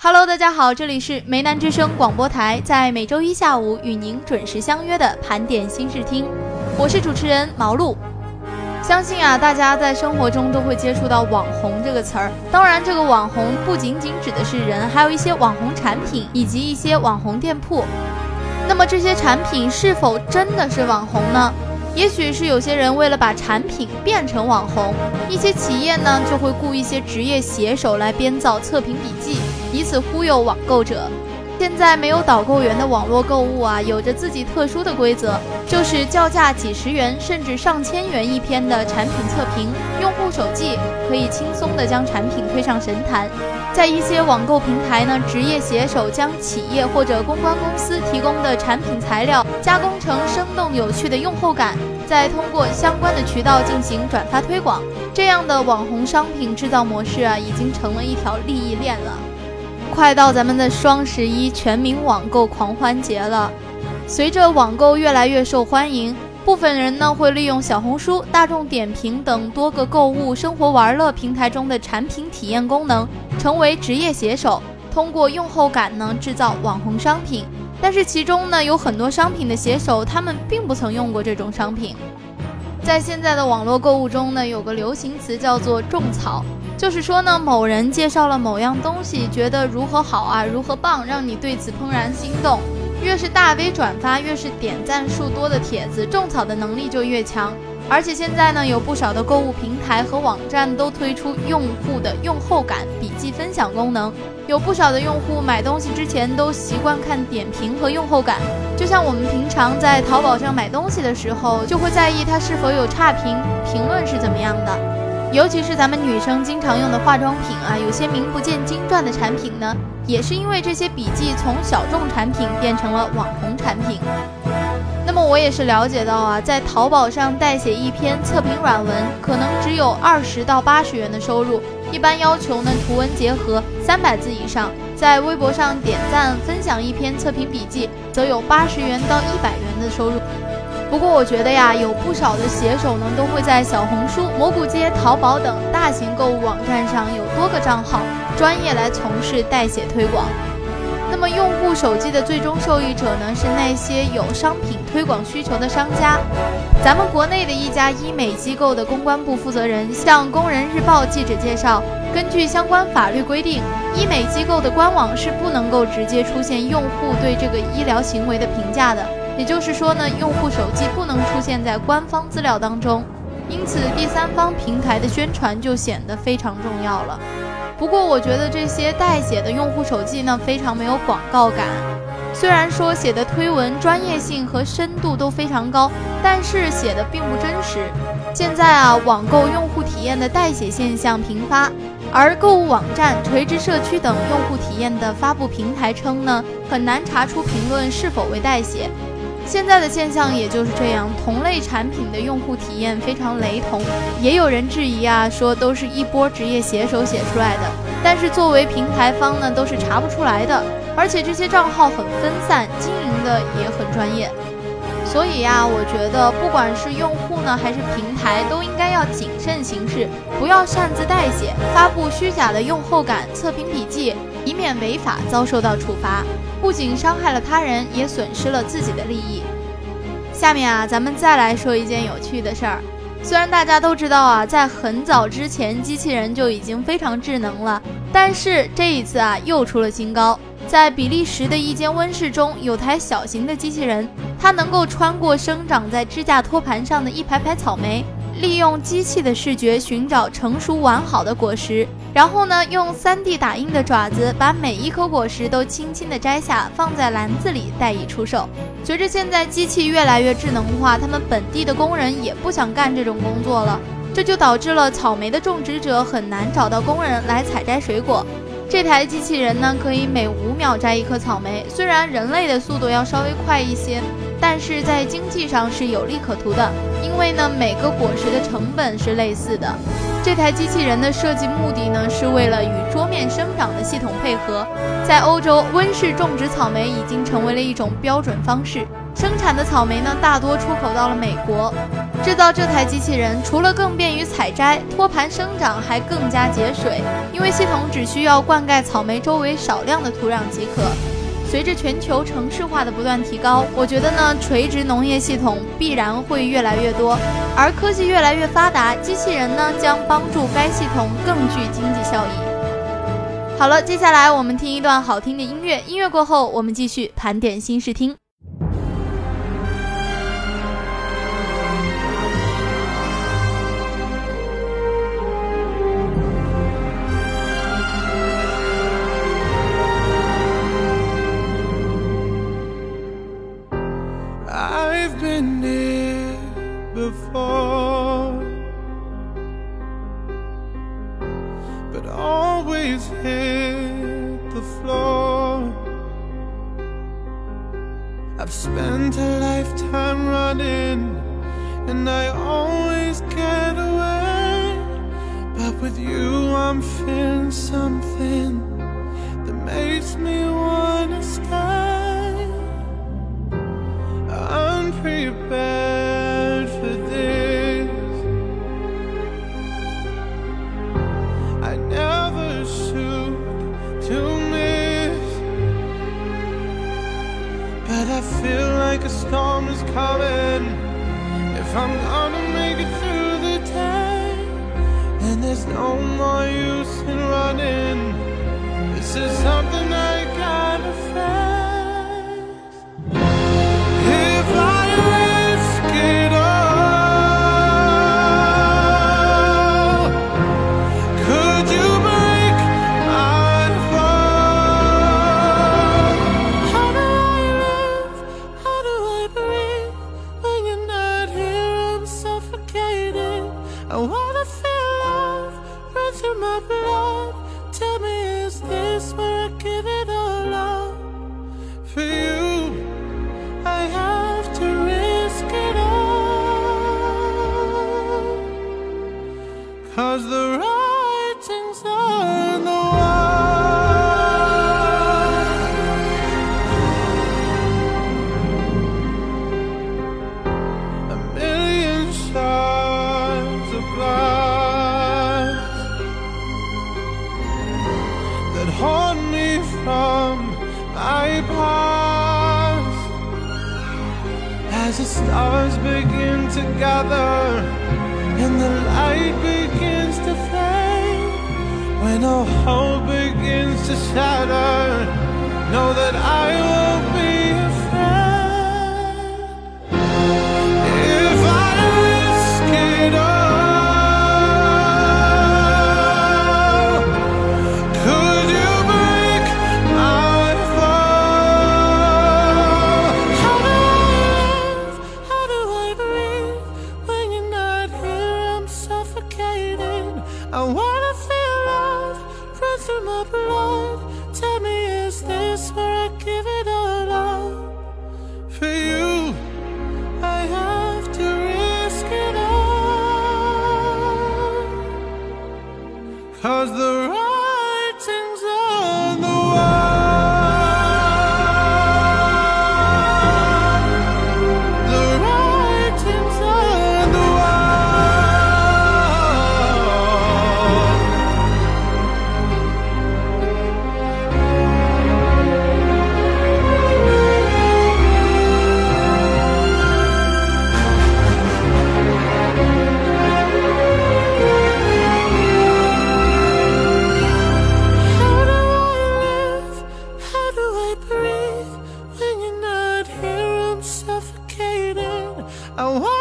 Hello，大家好，这里是梅南之声广播台，在每周一下午与您准时相约的盘点新视听，我是主持人毛露。相信啊，大家在生活中都会接触到“网红”这个词儿。当然，这个网红不仅仅指的是人，还有一些网红产品以及一些网红店铺。那么这些产品是否真的是网红呢？也许是有些人为了把产品变成网红，一些企业呢就会雇一些职业写手来编造测评笔记，以此忽悠网购者。现在没有导购员的网络购物啊，有着自己特殊的规则，就是叫价几十元甚至上千元一篇的产品测评，用户手记可以轻松的将产品推上神坛。在一些网购平台呢，职业写手将企业或者公关公司提供的产品材料加工成生动有趣的用后感，再通过相关的渠道进行转发推广。这样的网红商品制造模式啊，已经成了一条利益链了。快到咱们的双十一全民网购狂欢节了，随着网购越来越受欢迎，部分人呢会利用小红书、大众点评等多个购物、生活玩乐平台中的产品体验功能，成为职业写手，通过用后感呢制造网红商品。但是其中呢有很多商品的写手，他们并不曾用过这种商品。在现在的网络购物中呢，有个流行词叫做种草。就是说呢，某人介绍了某样东西，觉得如何好啊，如何棒，让你对此怦然心动。越是大 V 转发，越是点赞数多的帖子，种草的能力就越强。而且现在呢，有不少的购物平台和网站都推出用户的用后感笔记分享功能。有不少的用户买东西之前都习惯看点评和用后感，就像我们平常在淘宝上买东西的时候，就会在意它是否有差评，评论是怎么样的。尤其是咱们女生经常用的化妆品啊，有些名不见经传的产品呢，也是因为这些笔记从小众产品变成了网红产品。那么我也是了解到啊，在淘宝上代写一篇测评软文，可能只有二十到八十元的收入，一般要求呢图文结合三百字以上。在微博上点赞分享一篇测评笔记，则有八十元到一百元的收入。不过我觉得呀，有不少的写手呢，都会在小红书、蘑菇街、淘宝等大型购物网站上有多个账号，专业来从事代写推广。那么用户手机的最终受益者呢，是那些有商品推广需求的商家。咱们国内的一家医美机构的公关部负责人向《工人日报》记者介绍，根据相关法律规定，医美机构的官网是不能够直接出现用户对这个医疗行为的评价的。也就是说呢，用户手机不能出现在官方资料当中，因此第三方平台的宣传就显得非常重要了。不过，我觉得这些代写的用户手记呢，非常没有广告感。虽然说写的推文专业性和深度都非常高，但是写的并不真实。现在啊，网购用户体验的代写现象频发，而购物网站、垂直社区等用户体验的发布平台称呢，很难查出评论是否为代写。现在的现象也就是这样，同类产品的用户体验非常雷同。也有人质疑啊，说都是一波职业写手写出来的，但是作为平台方呢，都是查不出来的。而且这些账号很分散，经营的也很专业。所以呀、啊，我觉得不管是用户呢，还是平台，都应该要谨慎行事，不要擅自代写、发布虚假的用后感测评笔记，以免违法遭受到处罚。不仅伤害了他人，也损失了自己的利益。下面啊，咱们再来说一件有趣的事儿。虽然大家都知道啊，在很早之前，机器人就已经非常智能了，但是这一次啊，又出了新高。在比利时的一间温室中，有台小型的机器人，它能够穿过生长在支架托盘上的一排排草莓，利用机器的视觉寻找成熟完好的果实。然后呢，用 3D 打印的爪子把每一颗果实都轻轻地摘下，放在篮子里待以出售。随着现在机器越来越智能化，他们本地的工人也不想干这种工作了，这就导致了草莓的种植者很难找到工人来采摘水果。这台机器人呢，可以每五秒摘一颗草莓。虽然人类的速度要稍微快一些，但是在经济上是有利可图的，因为呢每个果实的成本是类似的。这台机器人的设计目的呢是为了与桌面生长的系统配合。在欧洲，温室种植草莓已经成为了一种标准方式，生产的草莓呢大多出口到了美国。制造这台机器人除了更便于采摘、托盘生长，还更加节水，因为系统只需要灌溉草莓周围少量的土壤即可。随着全球城市化的不断提高，我觉得呢，垂直农业系统必然会越来越多，而科技越来越发达，机器人呢将帮助该系统更具经济效益。好了，接下来我们听一段好听的音乐，音乐过后我们继续盘点新视听。hit the floor. I've spent a lifetime running And I always get away. But with you I'm feeling something That makes me want But I feel like a storm is coming. If I'm gonna make it through the day Then there's no more use in running. This is something I gotta face. I wanna feel love run through my veins. the stars begin to gather and the light begins to fade. When all hope begins to shatter know that i will be afraid if i risk it all Oh,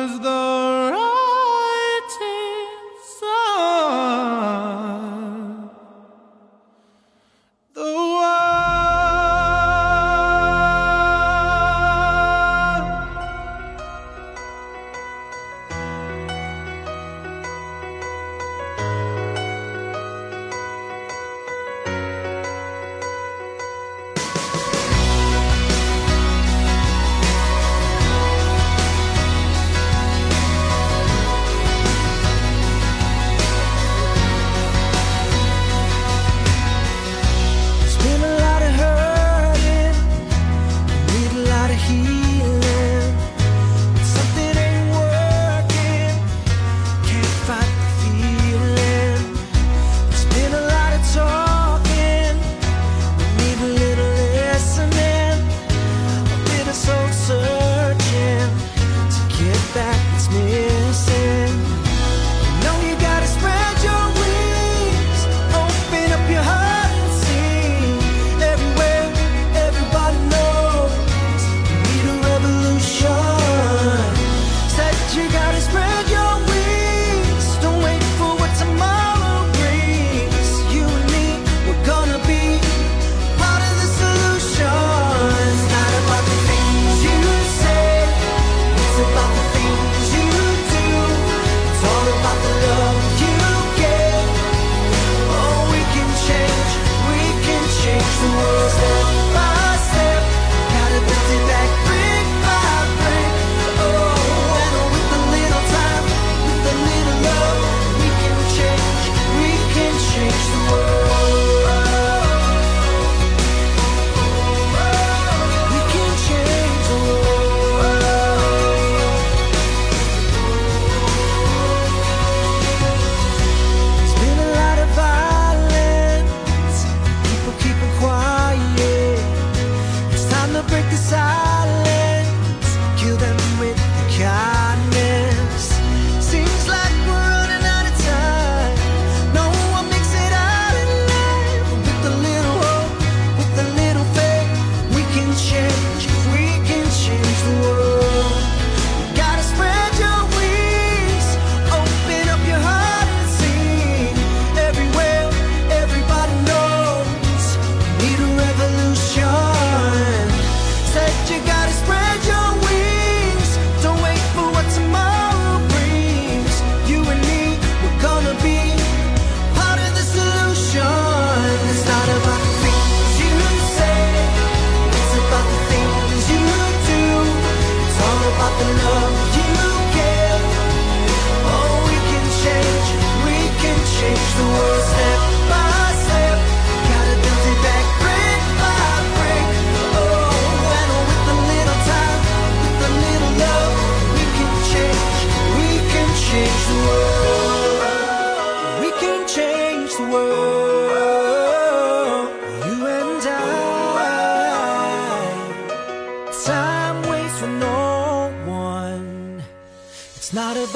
was the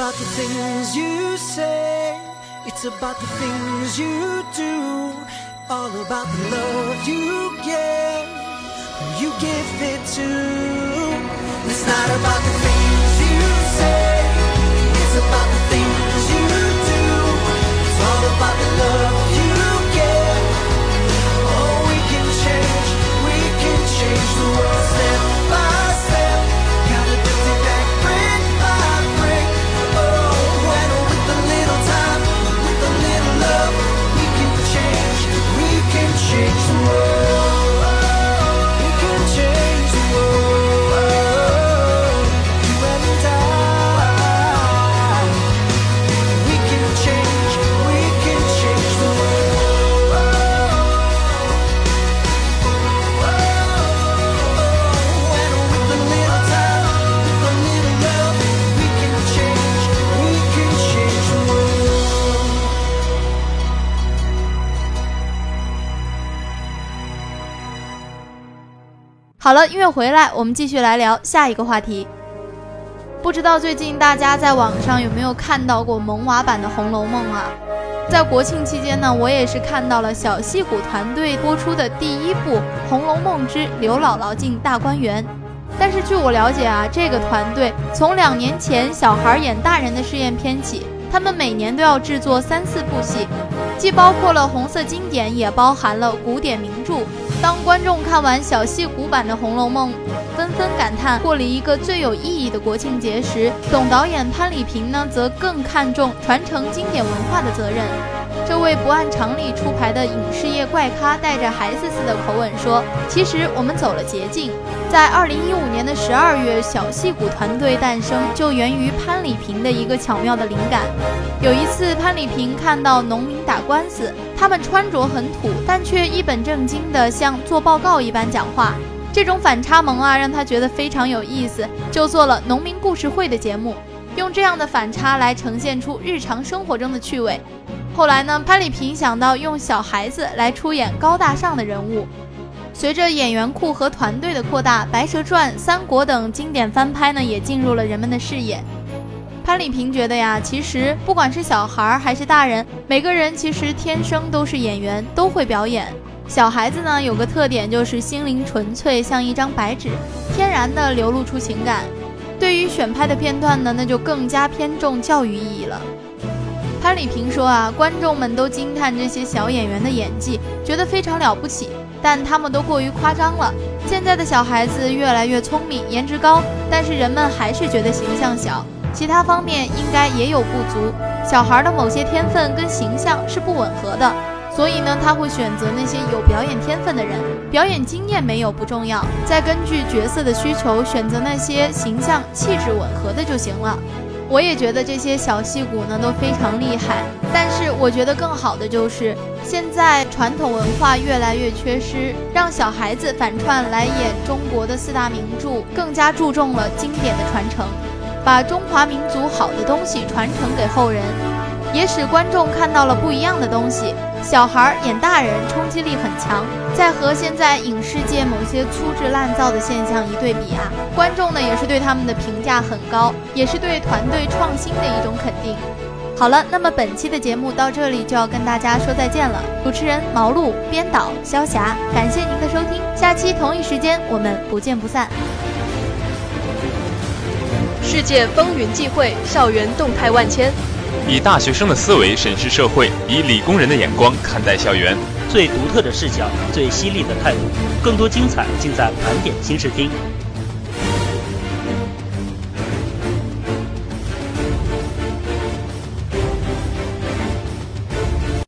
about the things you say. It's about the things you do, all about the love you give, you give it to. It's not about the things you say, it's about the things you do. It's all about the love 好了，音乐回来，我们继续来聊下一个话题。不知道最近大家在网上有没有看到过萌娃版的《红楼梦》啊？在国庆期间呢，我也是看到了小戏骨团队播出的第一部《红楼梦之刘姥姥进大观园》。但是据我了解啊，这个团队从两年前小孩演大人的试验片起，他们每年都要制作三四部戏，既包括了红色经典，也包含了古典名著。当观众看完小戏骨版的《红楼梦》，纷纷感叹过了一个最有意义的国庆节时，总导演潘礼平呢，则更看重传承经典文化的责任。这位不按常理出牌的影视业怪咖，带着孩子似的口吻说：“其实我们走了捷径。”在二零一五年的十二月，小戏骨团队诞生就源于潘礼平的一个巧妙的灵感。有一次，潘礼平看到农民打官司，他们穿着很土，但却一本正经地像做报告一般讲话。这种反差萌啊，让他觉得非常有意思，就做了农民故事会的节目，用这样的反差来呈现出日常生活中的趣味。后来呢，潘礼平想到用小孩子来出演高大上的人物。随着演员库和团队的扩大，《白蛇传》《三国》等经典翻拍呢，也进入了人们的视野。潘礼平觉得呀，其实不管是小孩还是大人，每个人其实天生都是演员，都会表演。小孩子呢，有个特点就是心灵纯粹，像一张白纸，天然的流露出情感。对于选拍的片段呢，那就更加偏重教育意义了。潘礼平说啊，观众们都惊叹这些小演员的演技，觉得非常了不起。但他们都过于夸张了。现在的小孩子越来越聪明，颜值高，但是人们还是觉得形象小，其他方面应该也有不足。小孩的某些天分跟形象是不吻合的，所以呢，他会选择那些有表演天分的人。表演经验没有不重要，再根据角色的需求选择那些形象气质吻合的就行了。我也觉得这些小戏骨呢都非常厉害，但是我觉得更好的就是现在传统文化越来越缺失，让小孩子反串来演中国的四大名著，更加注重了经典的传承，把中华民族好的东西传承给后人，也使观众看到了不一样的东西。小孩演大人冲击力很强，再和现在影视界某些粗制滥造的现象一对比啊，观众呢也是对他们的评价很高，也是对团队创新的一种肯定。好了，那么本期的节目到这里就要跟大家说再见了。主持人毛路，编导萧霞，感谢您的收听，下期同一时间我们不见不散。世界风云际会，校园动态万千。以大学生的思维审视社会，以理工人的眼光看待校园，最独特的视角，最犀利的态度，更多精彩尽在盘点新视听。